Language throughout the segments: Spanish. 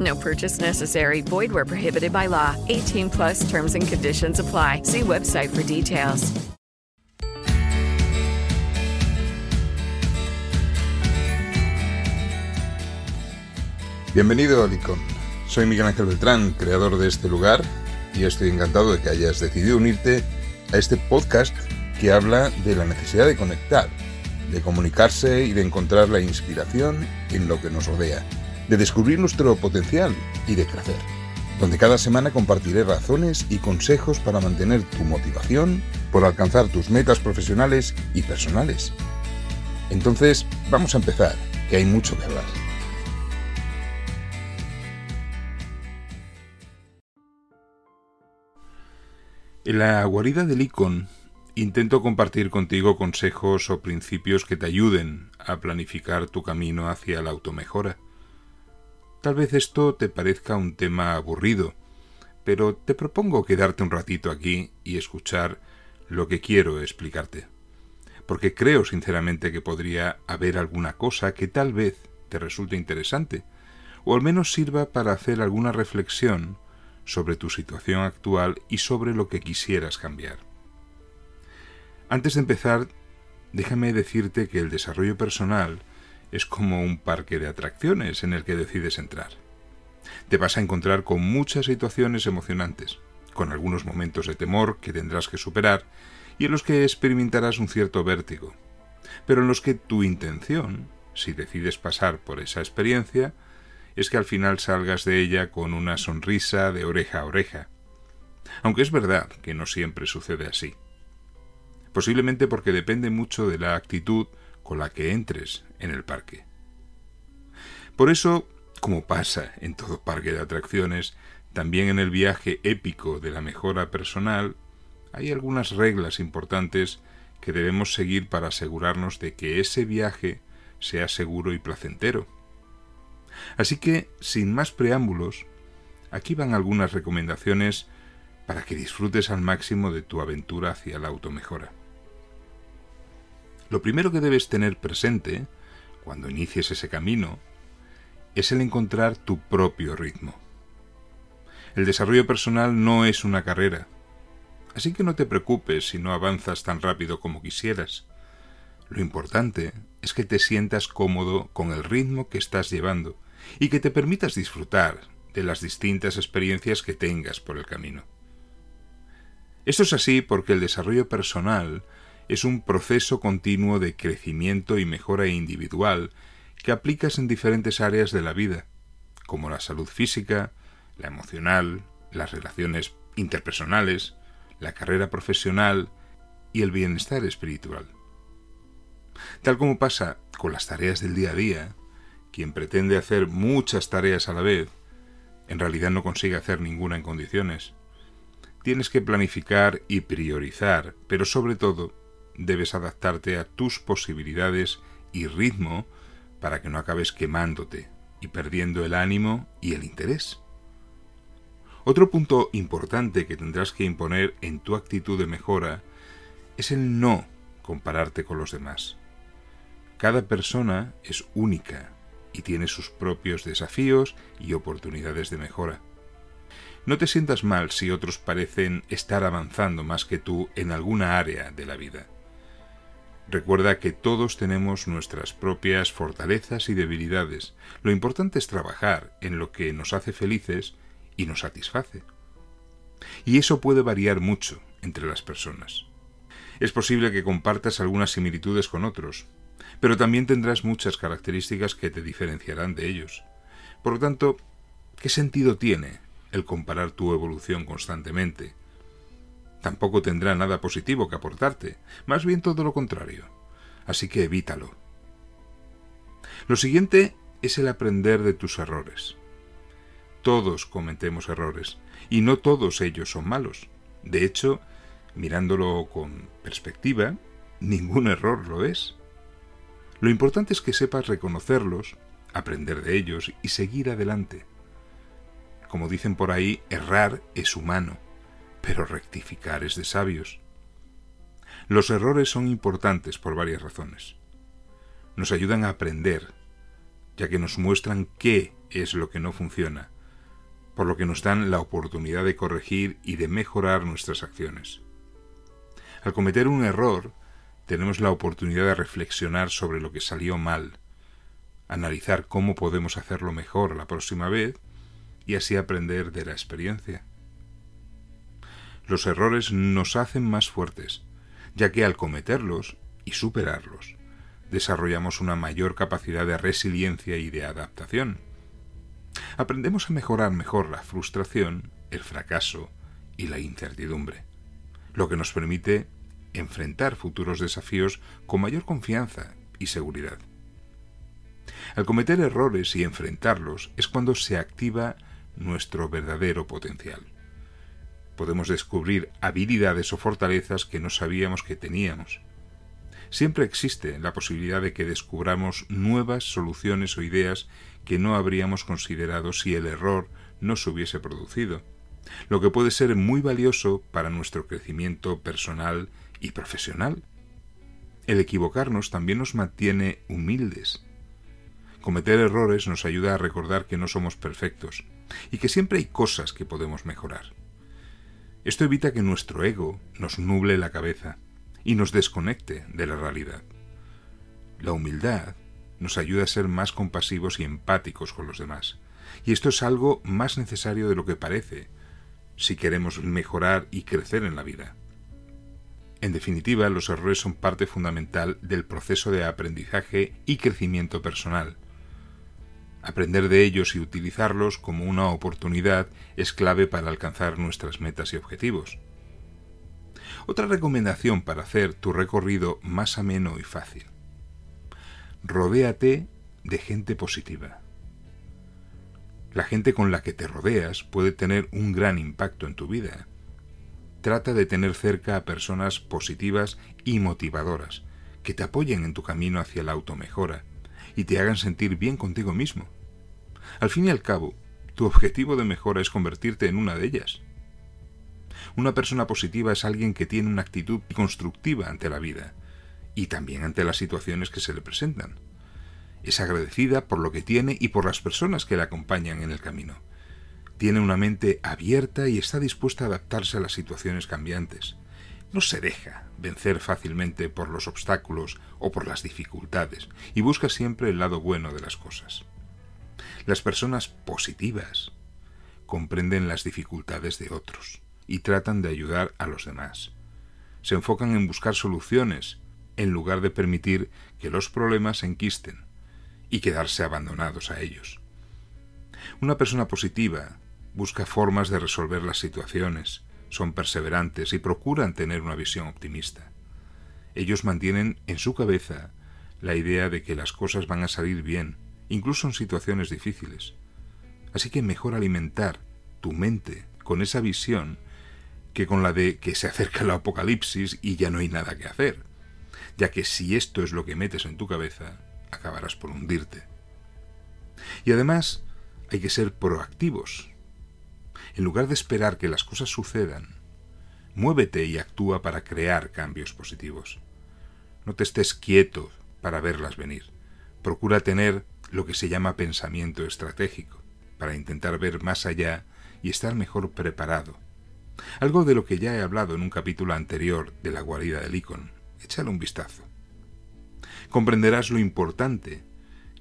No purchase necessary. Void where prohibited by law. 18 plus terms and conditions apply. See website for details. Bienvenido a Licon. Soy Miguel Ángel Beltrán, creador de este lugar, y estoy encantado de que hayas decidido unirte a este podcast que habla de la necesidad de conectar, de comunicarse y de encontrar la inspiración en lo que nos rodea, de descubrir nuestro potencial y de crecer, donde cada semana compartiré razones y consejos para mantener tu motivación por alcanzar tus metas profesionales y personales. Entonces, vamos a empezar, que hay mucho que hablar. En la guarida del Icon intento compartir contigo consejos o principios que te ayuden a planificar tu camino hacia la automejora. Tal vez esto te parezca un tema aburrido, pero te propongo quedarte un ratito aquí y escuchar lo que quiero explicarte, porque creo sinceramente que podría haber alguna cosa que tal vez te resulte interesante, o al menos sirva para hacer alguna reflexión sobre tu situación actual y sobre lo que quisieras cambiar. Antes de empezar, déjame decirte que el desarrollo personal es como un parque de atracciones en el que decides entrar. Te vas a encontrar con muchas situaciones emocionantes, con algunos momentos de temor que tendrás que superar y en los que experimentarás un cierto vértigo, pero en los que tu intención, si decides pasar por esa experiencia, es que al final salgas de ella con una sonrisa de oreja a oreja. Aunque es verdad que no siempre sucede así. Posiblemente porque depende mucho de la actitud con la que entres en el parque. Por eso, como pasa en todo parque de atracciones, también en el viaje épico de la mejora personal, hay algunas reglas importantes que debemos seguir para asegurarnos de que ese viaje sea seguro y placentero. Así que, sin más preámbulos, aquí van algunas recomendaciones para que disfrutes al máximo de tu aventura hacia la automejora. Lo primero que debes tener presente, cuando inicies ese camino, es el encontrar tu propio ritmo. El desarrollo personal no es una carrera, así que no te preocupes si no avanzas tan rápido como quisieras. Lo importante es que te sientas cómodo con el ritmo que estás llevando y que te permitas disfrutar de las distintas experiencias que tengas por el camino. Esto es así porque el desarrollo personal es un proceso continuo de crecimiento y mejora individual que aplicas en diferentes áreas de la vida, como la salud física, la emocional, las relaciones interpersonales, la carrera profesional y el bienestar espiritual. Tal como pasa con las tareas del día a día, quien pretende hacer muchas tareas a la vez, en realidad no consigue hacer ninguna en condiciones. Tienes que planificar y priorizar, pero sobre todo debes adaptarte a tus posibilidades y ritmo para que no acabes quemándote y perdiendo el ánimo y el interés. Otro punto importante que tendrás que imponer en tu actitud de mejora es el no compararte con los demás. Cada persona es única y tiene sus propios desafíos y oportunidades de mejora. No te sientas mal si otros parecen estar avanzando más que tú en alguna área de la vida. Recuerda que todos tenemos nuestras propias fortalezas y debilidades. Lo importante es trabajar en lo que nos hace felices y nos satisface. Y eso puede variar mucho entre las personas. Es posible que compartas algunas similitudes con otros, pero también tendrás muchas características que te diferenciarán de ellos. Por lo tanto, ¿qué sentido tiene el comparar tu evolución constantemente? Tampoco tendrá nada positivo que aportarte, más bien todo lo contrario. Así que evítalo. Lo siguiente es el aprender de tus errores. Todos cometemos errores, y no todos ellos son malos. De hecho, mirándolo con perspectiva, ningún error lo es. Lo importante es que sepas reconocerlos, aprender de ellos y seguir adelante. Como dicen por ahí, errar es humano, pero rectificar es de sabios. Los errores son importantes por varias razones. Nos ayudan a aprender, ya que nos muestran qué es lo que no funciona, por lo que nos dan la oportunidad de corregir y de mejorar nuestras acciones. Al cometer un error, tenemos la oportunidad de reflexionar sobre lo que salió mal, analizar cómo podemos hacerlo mejor la próxima vez y así aprender de la experiencia. Los errores nos hacen más fuertes, ya que al cometerlos y superarlos, desarrollamos una mayor capacidad de resiliencia y de adaptación. Aprendemos a mejorar mejor la frustración, el fracaso y la incertidumbre, lo que nos permite enfrentar futuros desafíos con mayor confianza y seguridad. Al cometer errores y enfrentarlos es cuando se activa nuestro verdadero potencial. Podemos descubrir habilidades o fortalezas que no sabíamos que teníamos. Siempre existe la posibilidad de que descubramos nuevas soluciones o ideas que no habríamos considerado si el error no se hubiese producido, lo que puede ser muy valioso para nuestro crecimiento personal y profesional. El equivocarnos también nos mantiene humildes. Cometer errores nos ayuda a recordar que no somos perfectos y que siempre hay cosas que podemos mejorar. Esto evita que nuestro ego nos nuble la cabeza y nos desconecte de la realidad. La humildad nos ayuda a ser más compasivos y empáticos con los demás. Y esto es algo más necesario de lo que parece si queremos mejorar y crecer en la vida. En definitiva, los errores son parte fundamental del proceso de aprendizaje y crecimiento personal. Aprender de ellos y utilizarlos como una oportunidad es clave para alcanzar nuestras metas y objetivos. Otra recomendación para hacer tu recorrido más ameno y fácil. Rodéate de gente positiva. La gente con la que te rodeas puede tener un gran impacto en tu vida Trata de tener cerca a personas positivas y motivadoras, que te apoyen en tu camino hacia la automejora y te hagan sentir bien contigo mismo. Al fin y al cabo, tu objetivo de mejora es convertirte en una de ellas. Una persona positiva es alguien que tiene una actitud constructiva ante la vida y también ante las situaciones que se le presentan. Es agradecida por lo que tiene y por las personas que le acompañan en el camino tiene una mente abierta y está dispuesta a adaptarse a las situaciones cambiantes. No se deja vencer fácilmente por los obstáculos o por las dificultades y busca siempre el lado bueno de las cosas. Las personas positivas comprenden las dificultades de otros y tratan de ayudar a los demás. Se enfocan en buscar soluciones en lugar de permitir que los problemas se enquisten y quedarse abandonados a ellos. Una persona positiva busca formas de resolver las situaciones, son perseverantes y procuran tener una visión optimista. Ellos mantienen en su cabeza la idea de que las cosas van a salir bien, incluso en situaciones difíciles. Así que mejor alimentar tu mente con esa visión que con la de que se acerca el apocalipsis y ya no hay nada que hacer, ya que si esto es lo que metes en tu cabeza, acabarás por hundirte. Y además hay que ser proactivos, en lugar de esperar que las cosas sucedan, muévete y actúa para crear cambios positivos. No te estés quieto para verlas venir. Procura tener lo que se llama pensamiento estratégico, para intentar ver más allá y estar mejor preparado. Algo de lo que ya he hablado en un capítulo anterior de la guarida del Icon. Échale un vistazo. Comprenderás lo importante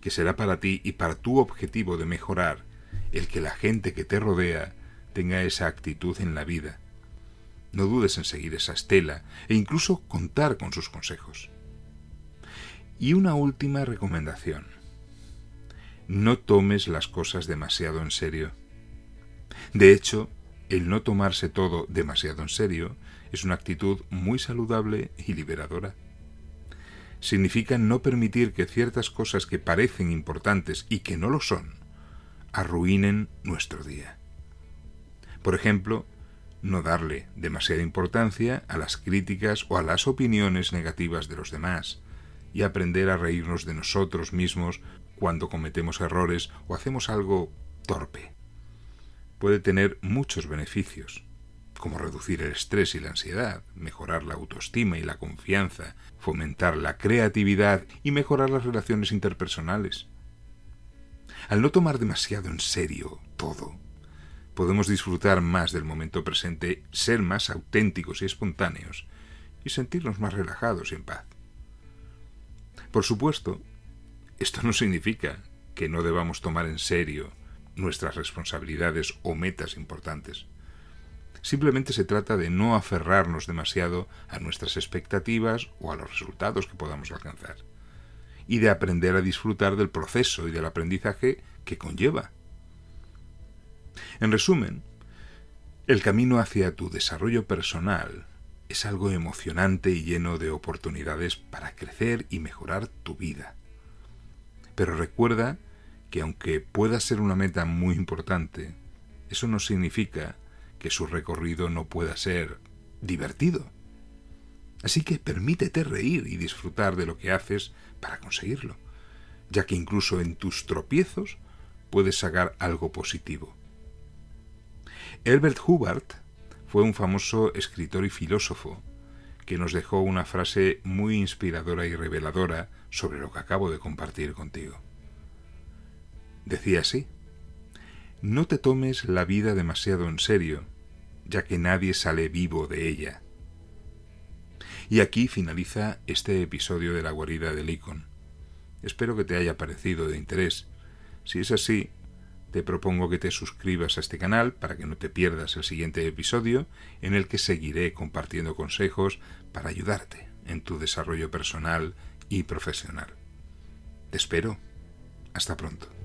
que será para ti y para tu objetivo de mejorar el que la gente que te rodea tenga esa actitud en la vida. No dudes en seguir esa estela e incluso contar con sus consejos. Y una última recomendación. No tomes las cosas demasiado en serio. De hecho, el no tomarse todo demasiado en serio es una actitud muy saludable y liberadora. Significa no permitir que ciertas cosas que parecen importantes y que no lo son arruinen nuestro día. Por ejemplo, no darle demasiada importancia a las críticas o a las opiniones negativas de los demás, y aprender a reírnos de nosotros mismos cuando cometemos errores o hacemos algo torpe. Puede tener muchos beneficios, como reducir el estrés y la ansiedad, mejorar la autoestima y la confianza, fomentar la creatividad y mejorar las relaciones interpersonales. Al no tomar demasiado en serio todo, podemos disfrutar más del momento presente, ser más auténticos y espontáneos, y sentirnos más relajados y en paz. Por supuesto, esto no significa que no debamos tomar en serio nuestras responsabilidades o metas importantes. Simplemente se trata de no aferrarnos demasiado a nuestras expectativas o a los resultados que podamos alcanzar, y de aprender a disfrutar del proceso y del aprendizaje que conlleva en resumen, el camino hacia tu desarrollo personal es algo emocionante y lleno de oportunidades para crecer y mejorar tu vida. Pero recuerda que aunque pueda ser una meta muy importante, eso no significa que su recorrido no pueda ser divertido. Así que permítete reír y disfrutar de lo que haces para conseguirlo, ya que incluso en tus tropiezos puedes sacar algo positivo. Herbert Hubbard fue un famoso escritor y filósofo que nos dejó una frase muy inspiradora y reveladora sobre lo que acabo de compartir contigo. Decía así, no te tomes la vida demasiado en serio, ya que nadie sale vivo de ella. Y aquí finaliza este episodio de la guarida del Icon. Espero que te haya parecido de interés. Si es así, te propongo que te suscribas a este canal para que no te pierdas el siguiente episodio en el que seguiré compartiendo consejos para ayudarte en tu desarrollo personal y profesional. Te espero. Hasta pronto.